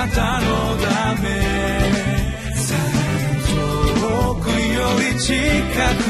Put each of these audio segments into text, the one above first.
なたのため。遠くより近く。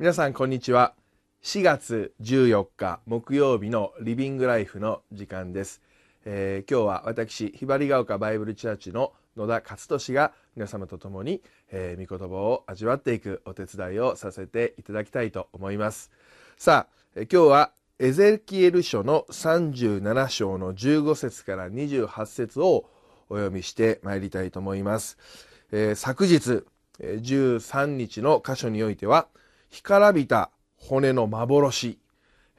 皆さんこんにちは。4月14日木曜日のリビングライフの時間です、えー、今日は私ひばりが丘バイブルチャーチの野田勝利が皆様と共に、えー、御言葉を味わっていくお手伝いをさせていただきたいと思います。さあ、えー、今日はエゼキエル書の37章の15節から28節をお読みしてまいりたいと思います、えー、昨日13日の箇所においては「干からびた骨の幻、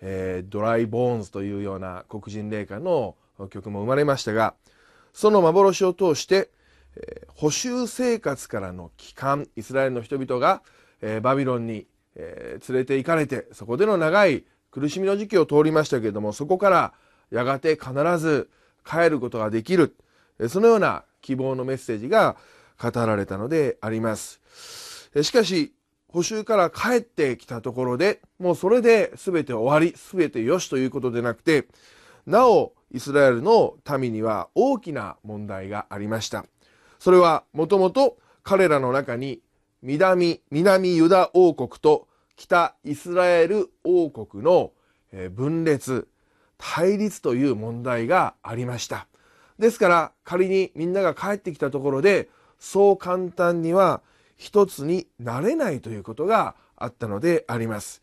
えー、ドライボーンズというような黒人霊歌の曲も生まれましたが、その幻を通して、えー、補修生活からの帰還、イスラエルの人々が、えー、バビロンに、え、連れて行かれて、そこでの長い苦しみの時期を通りましたけれども、そこからやがて必ず帰ることができる、そのような希望のメッセージが語られたのであります。しかし、補修から帰ってきたところで、もうそれで全て終わり、全てよしということでなくて、なお、イスラエルの民には大きな問題がありました。それはもともと彼らの中に南、南ユダ王国と北イスラエル王国の分裂、対立という問題がありました。ですから仮にみんなが帰ってきたところでそう簡単には一つになれないということがあったのであります。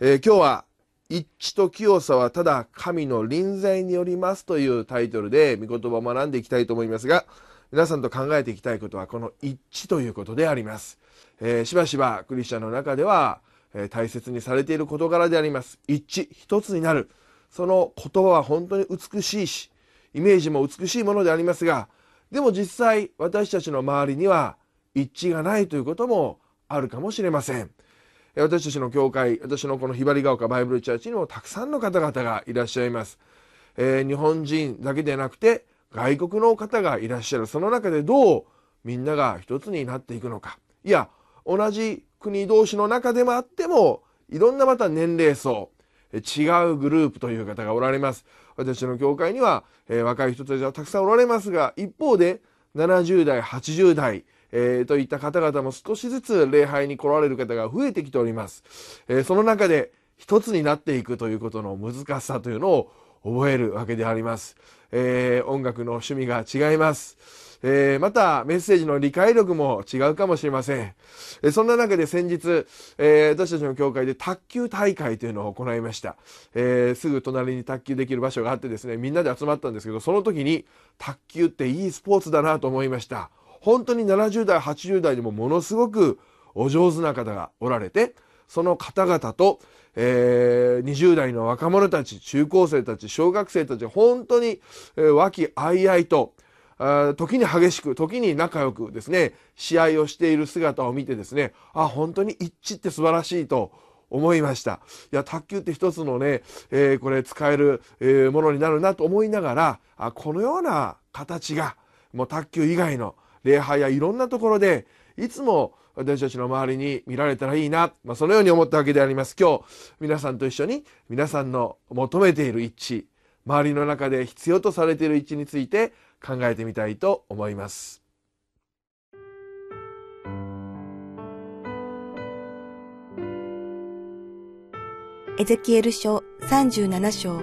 えー、今日は一致と清さはただ神の臨在によりますというタイトルで御言葉を学んでいきたいと思いますが、皆さんと考えていきたいことはこの一致ということであります。えー、しばしばクリスチャンの中では、えー、大切にされている事柄であります。一致、一つになる。その言葉は本当に美しいし、イメージも美しいものでありますが、でも実際私たちの周りには一致がないということもあるかもしれません。私たちの教会、私のこのひばりが丘バイブルチャーチにもたくさんの方々がいらっしゃいます。えー、日本人だけでなくて外国の方がいらっしゃる。その中でどうみんなが一つになっていくのか。いや、同じ国同士の中でもあっても、いろんなまた年齢層、違うグループという方がおられます。私の教会には、えー、若い人たちはたくさんおられますが、一方で70代、80代、えー、といった方々も少しずつ礼拝に来られる方が増えてきております。えー、その中で一つになっていくということの難しさというのを覚えるわけであります。えー、音楽の趣味が違います。えー、またメッセージの理解力も違うかもしれません。えー、そんな中で先日、えー、私たちの教会で卓球大会というのを行いました、えすぐ隣に卓球できる場所があってですね、みんなで集まったんですけど、その時に卓球っていいスポーツだなと思いました。本当に70代、80代でもものすごくお上手な方がおられて、その方々と、えー、20代の若者たち、中高生たち、小学生たち、本当に、えー、和気あいあいと、あ時に激しく、時に仲良くですね、試合をしている姿を見てですね、あ、本当に一致って素晴らしいと思いました。いや、卓球って一つのね、えー、これ使える、えー、ものになるなと思いながら、あこのような形が、もう卓球以外の礼拝やいろんなところでいつも私たちの周りに見られたらいいな、まあ、そのように思ったわけであります。今日皆さんと一緒に皆さんの求めている一致周りの中で必要とされている一致について考えてみたいと思います。エゼキエル書37章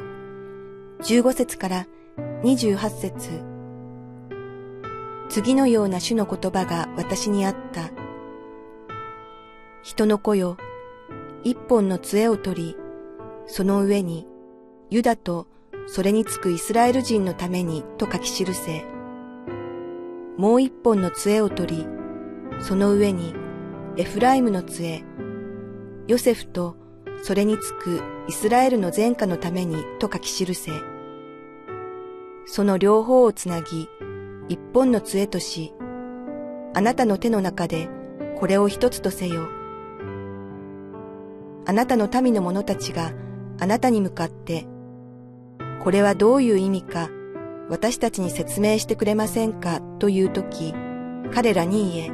15節から28節。次のような主の言葉が私にあった。人の子よ、一本の杖を取り、その上に、ユダとそれにつくイスラエル人のためにと書き記せ。もう一本の杖を取り、その上に、エフライムの杖、ヨセフとそれにつくイスラエルの前科のためにと書き記せ。その両方をつなぎ、一本の杖とし、あなたの手の中でこれを一つとせよ。あなたの民の者たちがあなたに向かって、これはどういう意味か私たちに説明してくれませんかというとき、彼らに言え。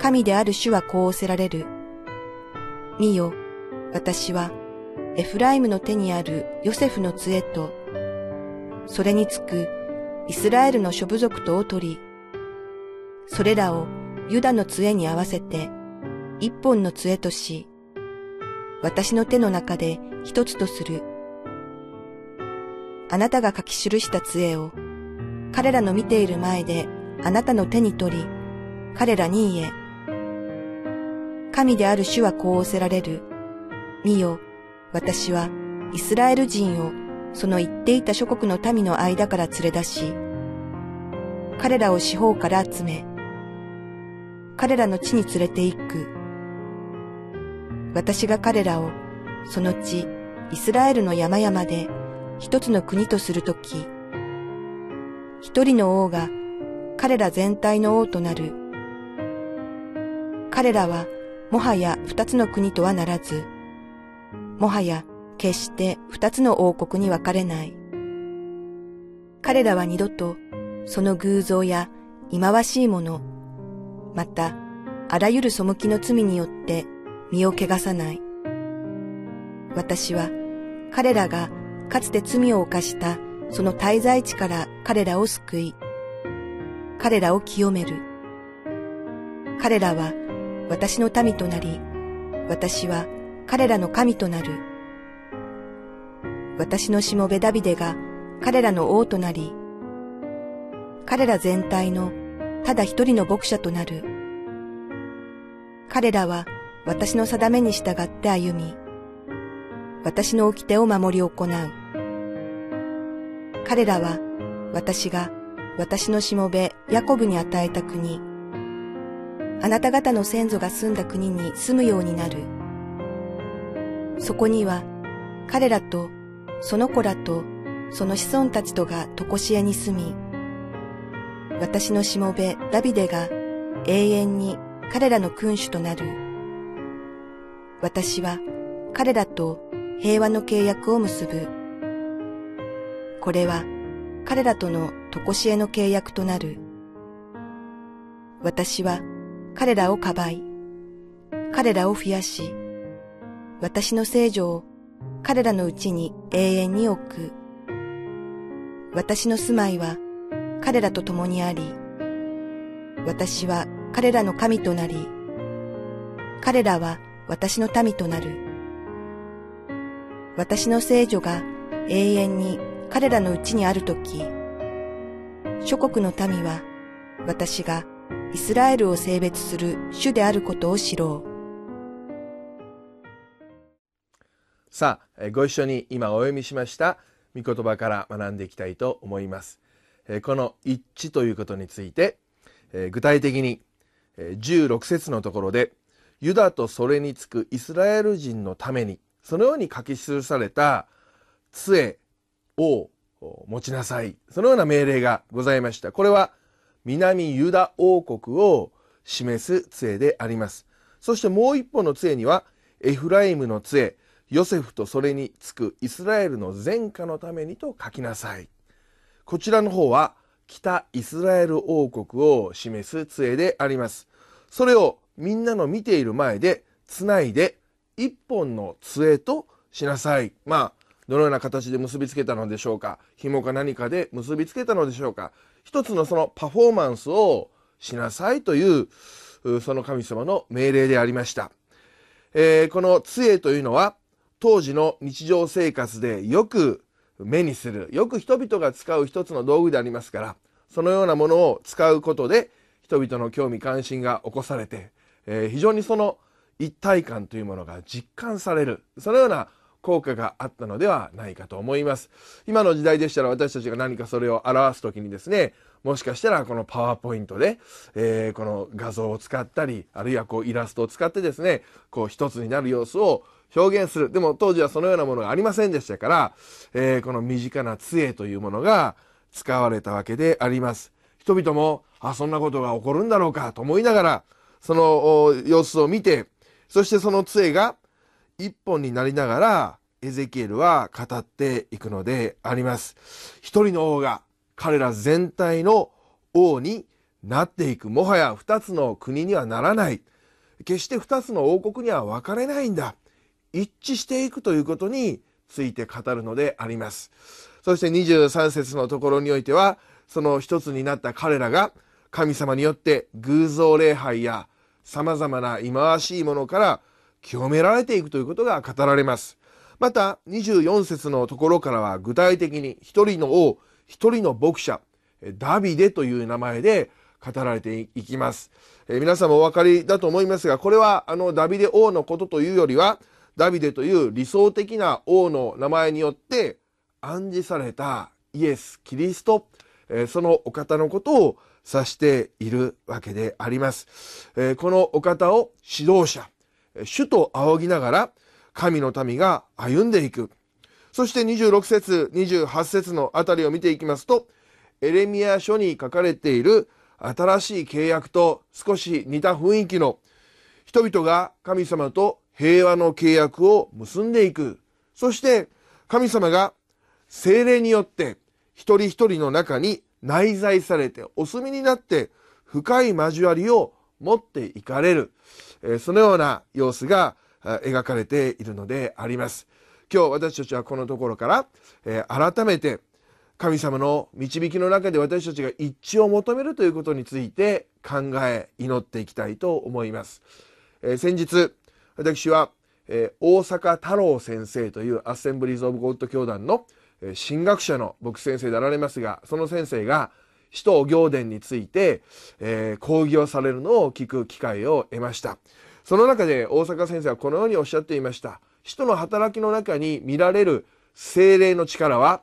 神である主はこうおせられる。見よ、私はエフライムの手にあるヨセフの杖と、それにつくイスラエルの諸部族とを取り、それらをユダの杖に合わせて一本の杖とし、私の手の中で一つとする。あなたが書き記した杖を彼らの見ている前であなたの手に取り、彼らに言え。神である主はこうおせられる。見よ、私はイスラエル人をその言っていた諸国の民の間から連れ出し、彼らを四方から集め、彼らの地に連れて行く。私が彼らをその地、イスラエルの山々で一つの国とするとき、一人の王が彼ら全体の王となる。彼らはもはや二つの国とはならず、もはや決して二つの王国に分かれない。彼らは二度とその偶像や忌まわしいもの、またあらゆる背きの罪によって身を汚さない。私は彼らがかつて罪を犯したその滞在地から彼らを救い、彼らを清める。彼らは私の民となり、私は彼らの神となる。私のしもべダビデが彼らの王となり、彼ら全体のただ一人の牧者となる。彼らは私の定めに従って歩み、私の掟を守り行う。彼らは私が私のしもべヤコブに与えた国、あなた方の先祖が住んだ国に住むようになる。そこには彼らとその子らとその子孫たちとが常しえに住み、私のしもべダビデが永遠に彼らの君主となる。私は彼らと平和の契約を結ぶ。これは彼らとの常しえの契約となる。私は彼らをかばい、彼らを増やし、私の聖女を彼らのうちに永遠に置く。私の住まいは彼らと共にあり、私は彼らの神となり、彼らは私の民となる。私の聖女が永遠に彼らのうちにあるとき、諸国の民は私がイスラエルを性別する主であることを知ろう。さあご一緒に今お読みしました御言葉から学んでいきたいと思います。この一致ということについて具体的に16節のところでユダとそれにつくイスラエル人のためにそのように書き記された杖を持ちなさい。そのような命令がございました。これは南ユダ王国を示す杖であります。そしてもう一本の杖にはエフライムの杖。ヨセフとそれにつくイスラエルの前科のためにと書きなさい。こちらの方は北イスラエル王国を示す杖であります。それをみんなの見ている前でつないで一本の杖としなさい。まあ、どのような形で結びつけたのでしょうか紐か何かで結びつけたのでしょうか一つのそのパフォーマンスをしなさいというその神様の命令でありました。えー、この杖というのは当時の日常生活でよく目にするよく人々が使う一つの道具でありますからそのようなものを使うことで人々の興味関心が起こされて、えー、非常にその一体感というものが実感されるそのような効果があったのではないかと思います。今の時代でしたら私たちが何かそれを表す時にですねもしかしたらこのパワーポイントで、えー、この画像を使ったりあるいはこうイラストを使ってですねこう一つになる様子を表現する。でも当時はそのようなものがありませんでしたから、えー、この身近な杖というものが使われたわけであります。人々も、あ、そんなことが起こるんだろうかと思いながら、その様子を見て、そしてその杖が一本になりながら、エゼキエルは語っていくのであります。一人の王が彼ら全体の王になっていく。もはや二つの国にはならない。決して二つの王国には分かれないんだ。一致していくということについて語るのであります。そして23節のところにおいては、その一つになった彼らが神様によって偶像礼拝や様々な忌まわしいものから清められていくということが語られます。また24節のところからは具体的に一人の王、一人の牧者、ダビデという名前で語られていきます。え、皆さんもお分かりだと思いますが、これはあのダビデ王のことというよりは、ダビデという理想的な王の名前によって暗示されたイエス・キリスト、えー、そのお方のことを指しているわけであります。えー、このお方を指導者、主と仰ぎながら神の民が歩んでいく。そして26節、28節のあたりを見ていきますと、エレミア書に書かれている新しい契約と少し似た雰囲気の人々が神様と平和の契約を結んでいく。そして神様が精霊によって一人一人の中に内在されてお住みになって深い交わりを持っていかれる。そのような様子が描かれているのであります。今日私たちはこのところから改めて神様の導きの中で私たちが一致を求めるということについて考え祈っていきたいと思います。え、先日私は、えー、大阪太郎先生というアッセンブリーズ・オブ・ゴッド教団の、えー、神学者の牧師先生であられますがその先生が使徒行伝について、えー、講義をされるのを聞く機会を得ました。その中で大阪先生はこのようにおっしゃっていました。使徒の働きの中に見られる精霊の力は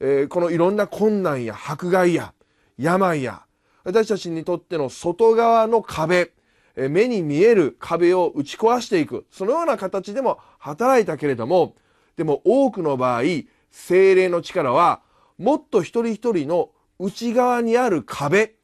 えー、このいろんな困難や迫害や病や私たちにとっての外側の壁、目に見える壁を打ち壊していく。そのような形でも働いたけれどもでも多くの場合精霊の力はもっと一人一人の内側にある壁。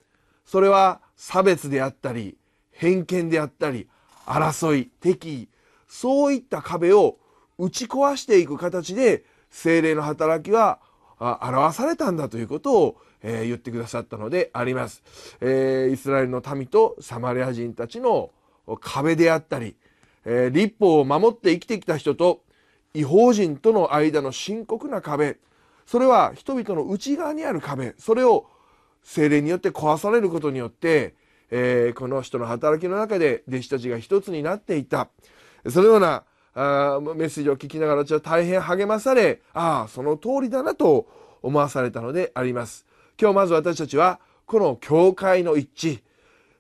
それは差別であったり偏見であったり争い敵意そういった壁を打ち壊していく形で精霊の働きは表されたんだということを、えー、言ってくださったのであります、えー、イスラエルの民とサマリア人たちの壁であったり、えー、立法を守って生きてきた人と違法人との間の深刻な壁それは人々の内側にある壁それを精霊によって壊されることによって、えー、この人の働きの中で弟子たちが一つになっていた。そのようなあメッセージを聞きながら私は大変励まされああその通りだなと思わされたのであります。今日まず私たちはこの教会の一致、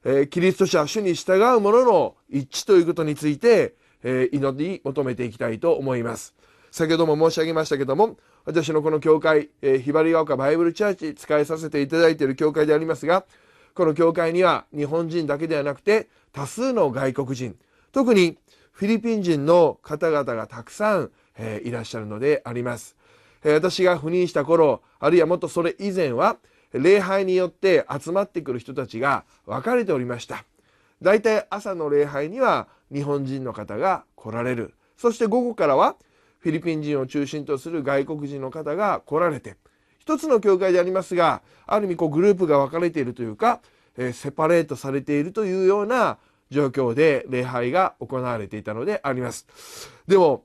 えー、キリスト者主に従う者の一致ということについて、えー、祈り求めていきたいと思います。先ほども申し上げましたけども私のこの教会、えー、ひばりが丘バイブルチャーチ使いさせていただいている教会でありますがこの教会には日本人だけではなくて多数の外国人特にフィリピン人の方々がたくさん、えー、いらっしゃるのであります、私が赴任した頃あるいはもっとそれ以前は礼拝によって集まってくる人たちが分かれておりましただいたい朝の礼拝には日本人の方が来られるそして午後からはフィリピン人を中心とする外国人の方が来られて一つの教会でありますがある意味こうグループが分かれているというか、えー、セパレートされているというような状況で礼拝が行われていたのであります。でも、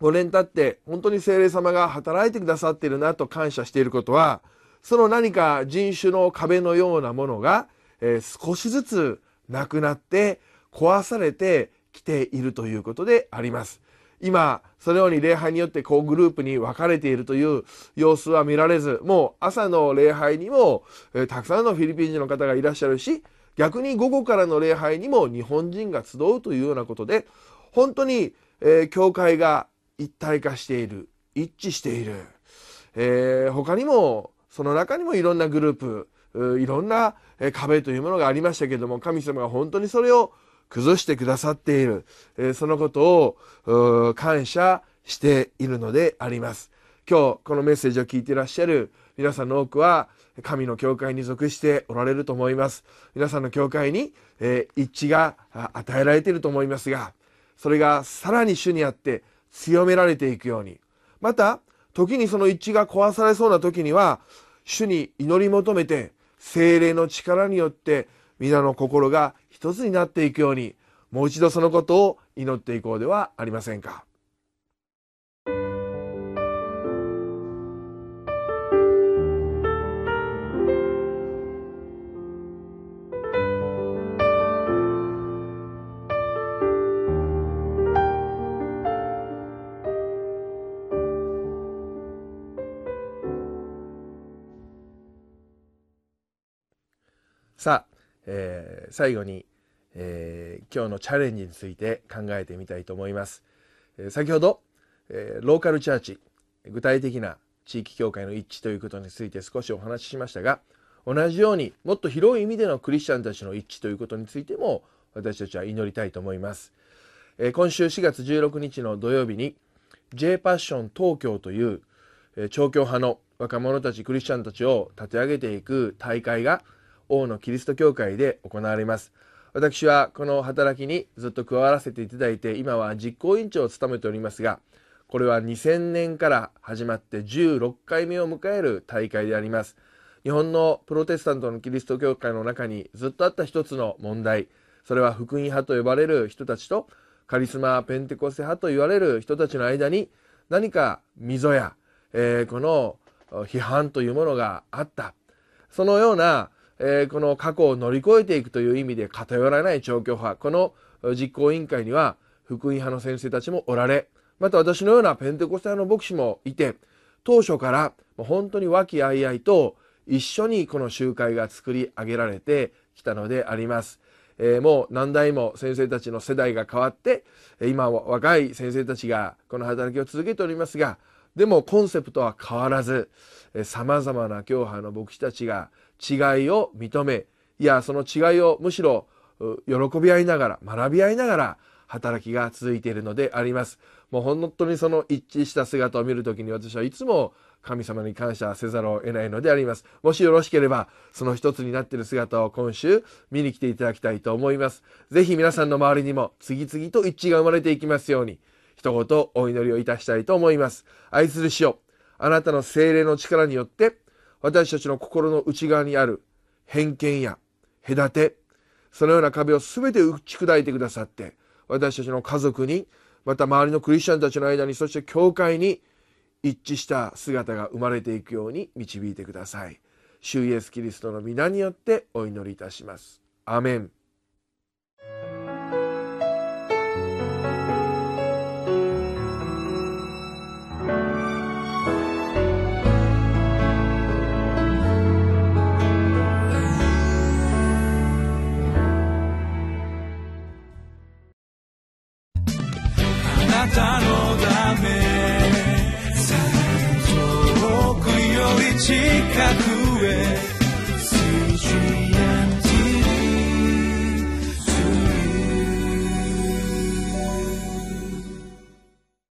5年経って本当に精霊様が働いてくださっているなと感謝していることは、その何か人種の壁のようなものが、えー、少しずつなくなって壊されてきているということであります。今、そのように礼拝によってこうグループに分かれているという様子は見られず、もう朝の礼拝にも、えー、たくさんのフィリピン人の方がいらっしゃるし、逆に午後からの礼拝にも日本人が集うというようなことで本当に、えー、教会が一体化している一致している、えー、他にもその中にもいろんなグループいろんな壁というものがありましたけれども神様が本当にそれを崩してくださっている、えー、そのことを感謝しているのであります。今日このメッセージを聞いていらっしゃる皆さんの多くは神の教会に属しておられると思います。皆さんの教会に、えー、一致が与えられていると思いますがそれがさらに主にあって強められていくようにまた時にその一致が壊されそうな時には主に祈り求めて精霊の力によって皆の心が一つになっていくようにもう一度そのことを祈っていこうではありませんか。さあ、えー、最後に、えー、今日のチャレンジについて考えてみたいと思います。えー、先ほど、え、ローカルチャーチ、具体的な地域協会の一致ということについて少しお話ししましたが、同じようにもっと広い意味でのクリスチャンたちの一致ということについても私たちは祈りたいと思います。え、今週4月16日の土曜日に J パッション東京という、えー、調教派の若者たちクリスチャンたちを立て上げていく大会が王のキリスト教会で行われます。私はこの働きにずっと加わらせていただいて、今は実行委員長を務めておりますが、これは2000年から始まって16回目を迎える大会であります。日本のプロテスタントのキリスト教会の中にずっとあった一つの問題、それは福音派と呼ばれる人たちとカリスマペンテコステ派と言われる人たちの間に何か溝や、えー、この批判というものがあった。そのようなえー、この過去を乗り越えていくという意味で偏らない調教派、この実行委員会には福音派の先生たちもおられ、また私のようなペンテコステの牧師もいて、当初から本当に和気あいあいと一緒にこの集会が作り上げられてきたのであります。えー、もう何代も先生たちの世代が変わって、今は若い先生たちがこの働きを続けておりますが、でもコンセプトは変わらず、様々な教派の牧師たちが違いを認めいやその違いをむしろ喜び合いながら学び合いながら働きが続いているのであります。もう本当にその一致した姿を見るときに私はいつも神様に感謝せざるを得ないのであります。もしよろしければ、その一つになっている姿を今週見に来ていただきたいと思います。ぜひ皆さんの周りにも次々と一致が生まれていきますように、一言お祈りをいたしたいと思います。愛する主よ、あなたの精霊の力によって、私たちの心の内側にある偏見や隔て、そのような壁を全て打ち砕いてくださって、私たちの家族に、また周りのクリスチャンたちの間に、そして教会に一致した姿が生まれていくように導いてください。主イエスキリストの皆によってお祈りいたします。アメン。